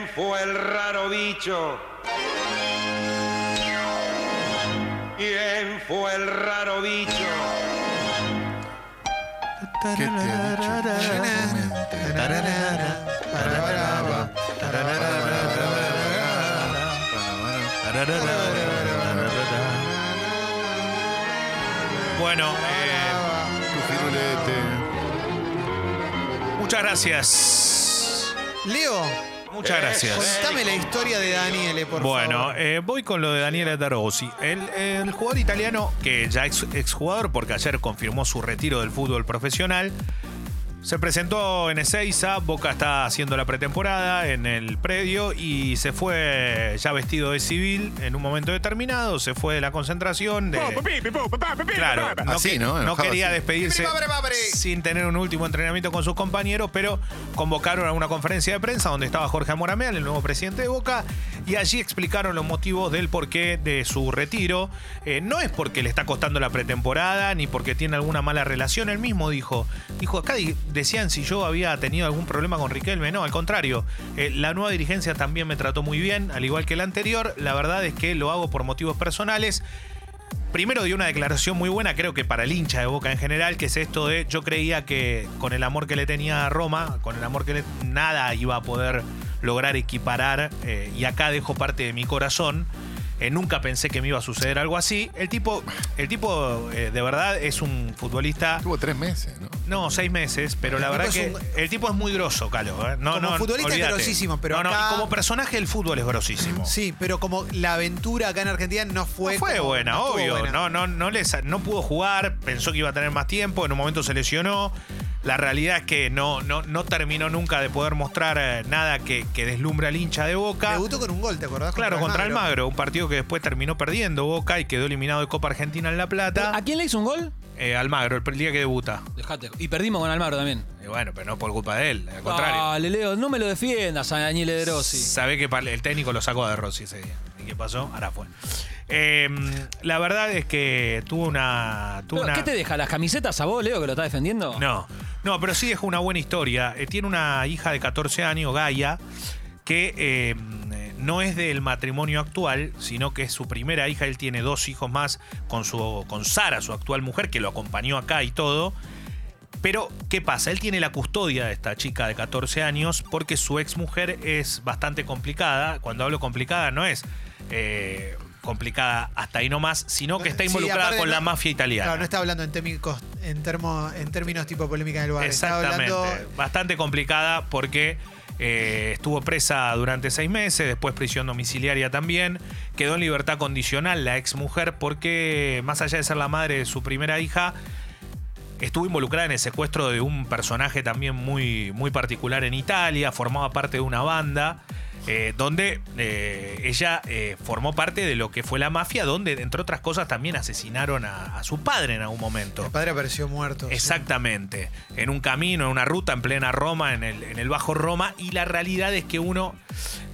¿Quién fue el raro bicho? ¿Quién fue el raro bicho? ¿Qué te ha dicho exactamente? Tararara, Bueno, eh, muchas gracias. Leo, Muchas gracias. contame la historia de Daniele, por Bueno, favor. eh, voy con lo de Daniele Darossi. El, el jugador italiano, que ya es exjugador porque ayer confirmó su retiro del fútbol profesional, se presentó en Ezeiza, Boca está haciendo la pretemporada en el predio y se fue ya vestido de civil en un momento determinado, se fue de la concentración. De, claro, no, Así, que- ¿no? no quería así. despedirse sin tener un último entrenamiento con sus compañeros, pero convocaron a una conferencia de prensa donde estaba Jorge Amorameal, el nuevo presidente de Boca, y allí explicaron los motivos del porqué de su retiro. Eh, no es porque le está costando la pretemporada ni porque tiene alguna mala relación. Él mismo dijo, dijo acá decían si yo había tenido algún problema con Riquelme. No, al contrario. Eh, la nueva dirigencia también me trató muy bien, al igual que la anterior. La verdad es que lo hago por motivos personales. Primero dio una declaración muy buena, creo que para el hincha de Boca en general, que es esto de yo creía que con el amor que le tenía a Roma, con el amor que le nada iba a poder lograr equiparar eh, y acá dejo parte de mi corazón. Eh, nunca pensé que me iba a suceder algo así. El tipo, el tipo eh, de verdad es un futbolista. Tuvo tres meses, ¿no? No, seis meses, pero la verdad que es el tipo es muy grosso, Calo. ¿eh? No, Como no, futbolista es olvídate. grosísimo, pero no, no, acá- y como personaje del fútbol es grosísimo. Sí, pero como la aventura acá en Argentina no fue. No fue como- buena, no obvio. buena. No, no pudo jugar, pensó que iba a tener más tiempo, en un momento se lesionó. La realidad es que no, no, no terminó nunca de poder mostrar eh, nada que, que deslumbre al hincha de Boca. Debutó con un gol, ¿te acordás? Claro, contra Almagro, un partido que después terminó perdiendo Boca y quedó eliminado de Copa Argentina en La Plata. ¿A quién le hizo un gol? Eh, Almagro, el día que debuta. Dejate. Y perdimos con Almagro también. Y bueno, pero no por culpa de él, al contrario. Dale, Leo, no me lo defiendas a Daniele De Rossi. Sabe que el técnico lo sacó de Rossi ese día. ¿Y qué pasó? Ahora fue. Eh, la verdad es que tuvo una. Tuvo una... ¿Qué te deja? ¿Las camisetas a vos, Leo, que lo estás defendiendo? No, no, pero sí dejó una buena historia. Eh, tiene una hija de 14 años, Gaia, que eh, no es del matrimonio actual, sino que es su primera hija. Él tiene dos hijos más con, su, con Sara, su actual mujer, que lo acompañó acá y todo. Pero, ¿qué pasa? Él tiene la custodia de esta chica de 14 años porque su ex mujer es bastante complicada. Cuando hablo complicada, no es eh, complicada hasta ahí nomás, sino que está Sí, involucrada con no- la mafia italiana. Claro, no está hablando en, térmicos, en, termo, en términos tipo polémica del. Está Exactamente. hablando. Bastante complicada porque eh, estuvo presa durante seis meses, después prisión domiciliaria también. Quedó en libertad condicional la ex mujer porque, más allá de ser la madre de su primera hija, estuvo involucrada en el secuestro de un personaje también muy, muy particular en Italia, formaba parte de una banda. Eh, donde eh, ella eh, formó parte de lo que fue la mafia, donde entre otras cosas también asesinaron a, a su padre en algún momento. El padre apareció muerto. sí. Exactamente. En un camino, en una ruta en plena Roma, en el, en el Bajo Roma. Y la realidad es que uno,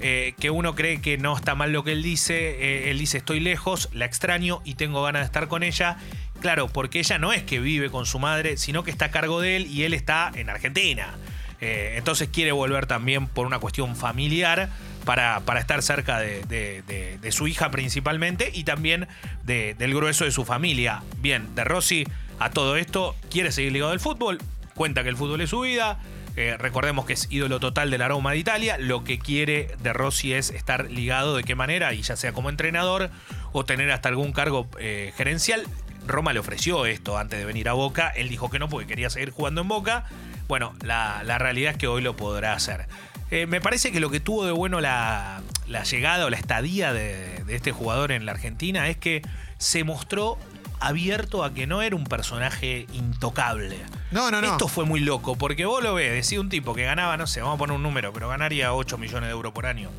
que uno cree que no está mal lo que él dice. Él dice, estoy lejos, la extraño y tengo ganas de estar con ella. Claro, porque ella no es que vive con su madre, sino que está a cargo de él y él está en Argentina. Eh, entonces quiere volver también por una cuestión familiar para, para estar cerca de, su hija principalmente y también de- del grueso de su familia. Bien, de Rossi a todo esto quiere seguir ligado al fútbol, cuenta que el fútbol es su vida. eh, recordemos que es ídolo total del aroma de Italia. Lo que quiere de Rossi es estar ligado de qué manera, y ya sea como entrenador o tener hasta algún cargo eh, gerencial. Roma le ofreció esto antes de venir a Boca. Él dijo que no porque quería seguir jugando en Boca. Bueno, la, la realidad es que hoy lo podrá hacer. Eh, me parece que lo que tuvo de bueno la, la llegada o la estadía de, de este jugador en la Argentina es que se mostró abierto a que no era un personaje intocable. No, no, no. Esto fue muy loco, porque vos lo ves, decía un tipo que ganaba, no sé, vamos a poner un número, pero ganaría 8 millones de euros por año.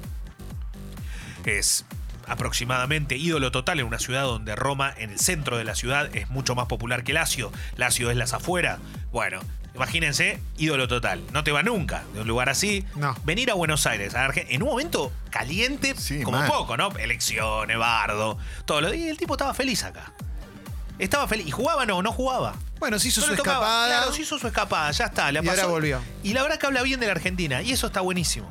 Es aproximadamente ídolo total en una ciudad donde Roma, en el centro de la ciudad, es mucho más popular que Lazio. Lazio es las afueras. Bueno, imagínense, ídolo total. No te va nunca de un lugar así. No. Venir a Buenos Aires, a Argen- en un momento caliente, Sí, como mal. poco, ¿no? Elecciones, bardo, todo lo Y el tipo estaba feliz acá. Estaba feliz. ¿Y jugaba no? No jugaba. Bueno, se hizo No su tocaba. escapada. Claro, se hizo su escapada, ya está. Le Y ahora pasó. volvió. Y la verdad que habla bien de la Argentina. Y eso está buenísimo.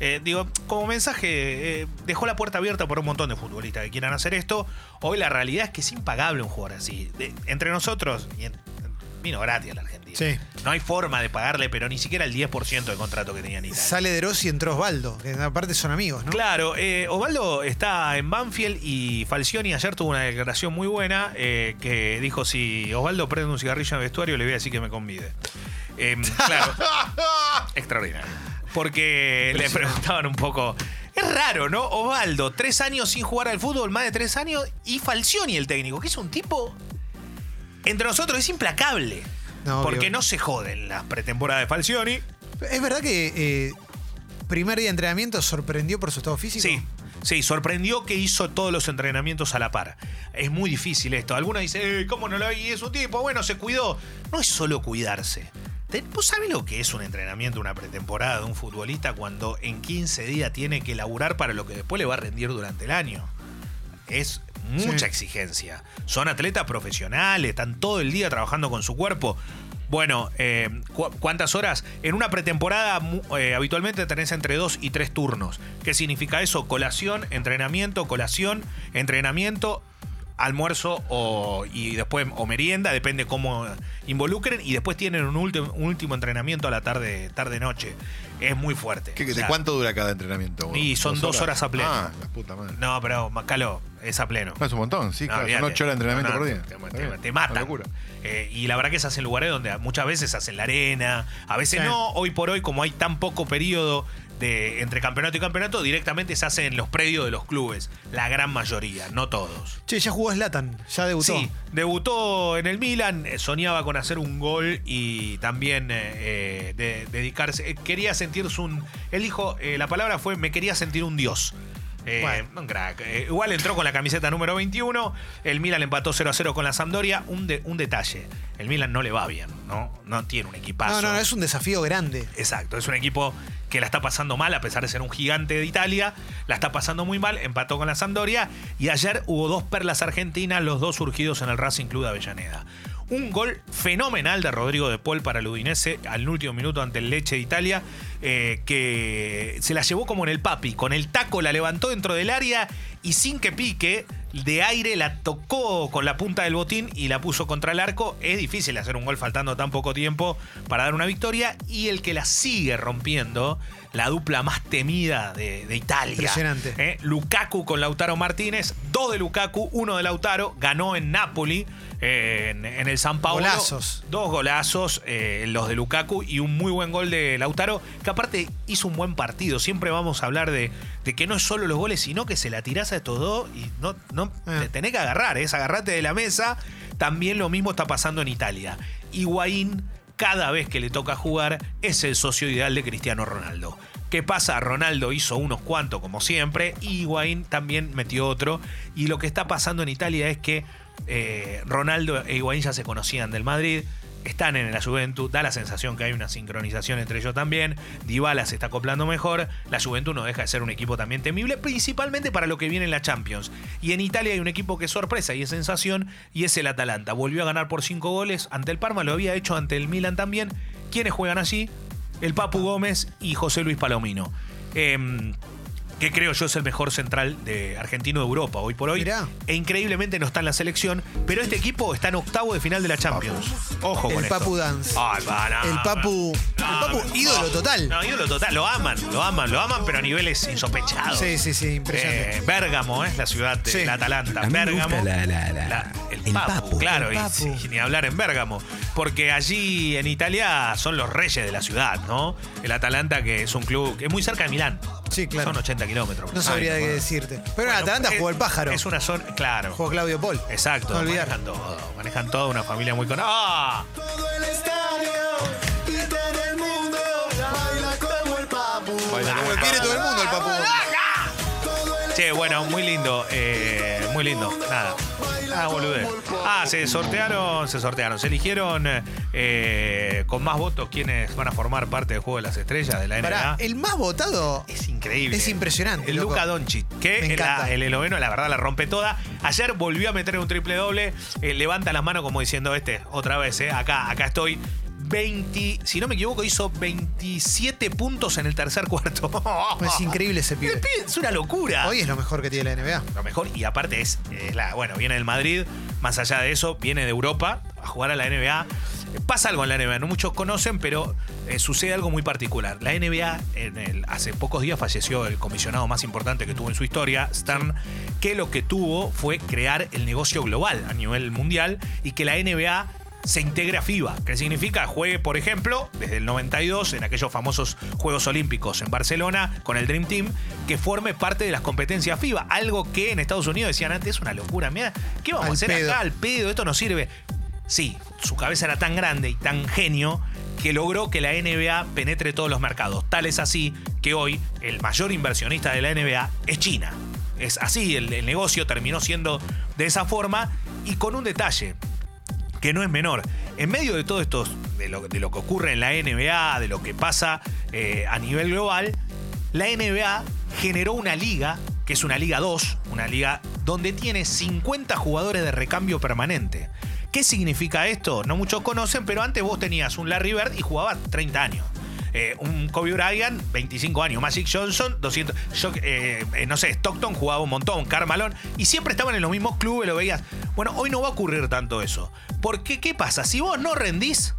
Eh, digo, como mensaje, eh, dejó la puerta abierta por un montón de futbolistas que quieran hacer esto. Hoy la realidad es que es impagable un jugador así. De- entre nosotros, y en- vino gratis a la Argentina. Sí. No hay forma de pagarle, pero ni siquiera el 10% de contrato que tenía en Italia. Sale de Rossi y entró Osvaldo, que aparte son amigos, ¿no? Claro, eh, Osvaldo está en Banfield y Falcioni ayer tuvo una declaración muy buena eh, que dijo si Osvaldo prende un cigarrillo en el vestuario le voy a decir que me convide. Em, claro, extraordinario. Porque le preguntaban un poco... Es raro, ¿no? Osvaldo, tres años sin jugar al fútbol, más de tres años, y Falcioni el técnico, que es un tipo... Entre nosotros es implacable. No, obvio. porque no se joden las pretemporadas de Falcioni. Es verdad que eh, primer día de entrenamiento sorprendió por su estado físico. Sí, sí, sorprendió que hizo todos los entrenamientos a la par. Es muy difícil esto. Algunos dicen, "Eh, ¿cómo no lo hay? Es un tipo, bueno, se cuidó. No es solo cuidarse. ¿Vos sabés lo que es un entrenamiento, una pretemporada de un futbolista cuando en 15 días tiene que laburar para lo que después le va a rendir durante el año? Es mucha exigencia. Son atletas profesionales, están todo el día trabajando con su cuerpo. Bueno, eh, ¿cu- ¿cuántas horas? En una pretemporada eh, habitualmente tenés entre dos y tres turnos. ¿Qué significa eso? Colación, entrenamiento, colación, entrenamiento, almuerzo o, y después o merienda, depende cómo involucren, y después tienen un último, un último entrenamiento a la tarde, tarde noche. Es muy fuerte. ¿Qué- O ¿De cuánto dura cada entrenamiento? Y son dos horas a pleno. Ah, la puta madre. No, pero Macalo, es a pleno. No, es un montón, sí, No, claro. Son ocho horas de entrenamiento No, por día. Te, te- te matan. Eh, y la verdad que se hacen lugares donde muchas veces hacen la arena, a veces Sí. no. Hoy por hoy, como hay tan poco periodo de entre campeonato y campeonato, directamente se hacen en los predios de los clubes. La gran mayoría, no todos. Che, ya jugó Slatan, ya debutó. Sí, debutó en el Milan, eh, soñaba con hacer un gol y también eh, eh, de- dedicarse. quería sentirse un. Él dijo, eh, la palabra fue: me quería sentir un dios. Eh, Bueno. Un crack. Eh, igual entró con la camiseta número 21. El Milan empató 0 a 0 con la Sampdoria. Un, de- un detalle: el Milan no le va bien, ¿no? No tiene un equipazo. No, no, no, es un desafío grande. Exacto, es un equipo que la está pasando mal, a pesar de ser un gigante de Italia, la está pasando muy mal, empató con la Sampdoria y ayer hubo dos perlas argentinas, los dos surgidos en el Racing Club de Avellaneda. Un gol fenomenal de Rodrigo de Paul para el Udinese al último minuto ante el Leche de Italia, eh, que se la llevó como en el papi, con el taco la levantó dentro del área y sin que pique, de aire la tocó con la punta del botín y la puso contra el arco. Es difícil hacer un gol faltando tan poco tiempo para dar una victoria. Y el que la sigue rompiendo, la dupla más temida de, de Italia. Impresionante. ¿eh? Lukaku con Lautaro Martínez, dos de Lukaku, uno de Lautaro, ganó en Napoli, eh, en, en el San Paulo. Golazos. Dos golazos, eh, los de Lukaku y un muy buen gol de Lautaro, que aparte hizo un buen partido. Siempre vamos a hablar de, de que no es solo los goles, sino que se la tirás a estos dos y no, no Ah. te tenés que agarrar, es agarrarte de la mesa. También lo mismo está pasando en Italia. Higuaín, cada vez que le toca jugar, es el socio ideal de Cristiano Ronaldo. ¿Qué pasa? Ronaldo hizo unos cuantos, como siempre, y Higuaín también metió otro. Y lo que está pasando en Italia es que eh, Ronaldo e Higuaín ya se conocían del Madrid, están en la Juventus, da la sensación que hay una sincronización entre ellos también. Dybala se está acoplando mejor, la Juventus no deja de ser un equipo también temible, principalmente para lo que viene en la Champions. Y en Italia hay un equipo que es sorpresa y es sensación, y es el Atalanta. Volvió a ganar por cinco goles ante el Parma, lo había hecho ante el Milan también. ¿Quiénes juegan allí? El Papu Gómez y José Luis Palomino. Em, que creo yo es el mejor central de argentino de Europa hoy por hoy. Mirá. E increíblemente no está en la selección, pero este equipo está en octavo de final de la Champions. Ojo con El esto. Papu Dance. Ay, va, no, El Papu. no, El Papu, no, ídolo no. total. No, ídolo total. Lo aman, lo aman, lo aman, pero a niveles insospechados. Sí, sí, sí, impresionante. Eh, Bérgamo es la ciudad de Sí. la Atalanta. A mí me Bérgamo. gusta la- la- la- La- el, el papu, Papu. claro, El y, ni hablar en Bérgamo. Porque allí en Italia son los reyes de la ciudad, ¿no? El Atalanta, que es un club que es muy cerca de Milán. Sí, claro. Son 80 kilómetros. No sabría Ay, qué decirte. Pero Bueno, en Atalanta jugó el pájaro. Es una zona, claro. Jugó Claudio Paul. Exacto, No olvidar. manejan todo, manejan todo, una familia muy con. ¡Ah! Lo quiere todo el mundo el Papu. Che, bueno, muy lindo, eh, muy lindo. Nada. Ah, boludez. Ah, se sortearon, se sortearon. Se eligieron eh, con más votos quienes van a formar parte del juego de las estrellas de la NBA. Pará, el más votado. Es increíble. Es impresionante, El. Luka Doncic, que Me en la- encanta. el esloveno, la verdad, la rompe toda. Ayer volvió a meter un triple doble. eh, levanta las manos como diciendo, este, otra vez, eh, acá, acá estoy. 20, si no me equivoco, hizo 27 puntos en el tercer cuarto. Es increíble ese pibe. pibe Es una locura. Hoy es lo mejor que tiene la NBA. lo mejor, y aparte es, es la, bueno, viene del Madrid, más allá de eso, viene de Europa a jugar a la NBA. Pasa algo en la NBA, no muchos conocen, pero eh, sucede algo muy particular. La NBA, en el- hace pocos días falleció el comisionado más importante que tuvo en su historia, Stern, que lo que tuvo fue crear el negocio global a nivel mundial y que la NBA se integre a FIBA, que significa juegue, por ejemplo, desde el 92, en aquellos famosos Juegos Olímpicos en Barcelona, con el Dream Team, que forme parte de las competencias FIBA. Algo que en Estados Unidos decían antes, es una locura. Mira, ¿qué vamos Al a hacer pedo. acá al pedo? Esto no sirve. Sí, su cabeza era tan grande y tan genio que logró que la NBA penetre todos los mercados. Tal es así que hoy el mayor inversionista de la NBA es China. Es así, el, el negocio terminó siendo de esa forma y con un detalle que no es menor. En medio de todo esto, de lo, que ocurre en la NBA, de lo que pasa eh, a nivel global, la NBA generó una liga, que es una liga 2, una liga donde tiene 50 jugadores de recambio permanente. ¿Qué significa esto? No muchos conocen, pero antes vos tenías un Larry Bird y jugaba 30 años. Eh, un Kobe Bryant, 25 años. Magic Johnson, 200. yo, eh, eh, no sé, Stockton jugaba un montón. Carmalón. Y siempre estaban en los mismos clubes, lo veías. Bueno, hoy no va a ocurrir tanto eso. Porque, ¿qué pasa? Si vos no rendís,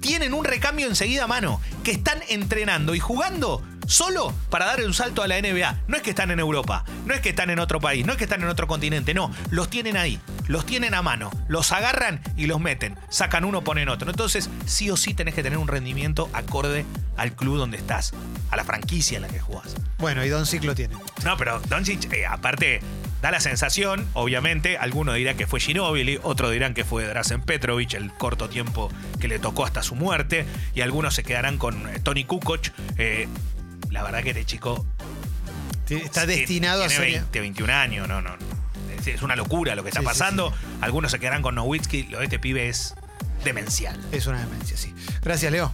tienen un recambio enseguida a mano, que están entrenando y jugando solo para dar un salto a la NBA. No es que están en Europa, no es que están en otro país, no es que están en otro continente, no, los tienen ahí, los tienen a mano, los agarran y los meten, sacan uno, ponen otro. Entonces, sí o sí tenés que tener un rendimiento acorde al club donde estás, a la franquicia en la que jugás. Bueno, y Don lo tiene. No, pero Doncic, eh, aparte, da la sensación, obviamente, algunos dirán que fue Ginobili, otros dirán que fue Drazen Petrovic, el corto tiempo que le tocó hasta su muerte, y algunos se quedarán con eh, Tony Kukoc. Eh, la verdad que este chico Está tiene- destinado a ser. 20, 21 años, no, no. Es, es una locura lo que está Sí, sí, pasando. Algunos se quedarán con Nowitzki, lo de este pibe es demencial. Es una demencia, sí. Gracias, Leo.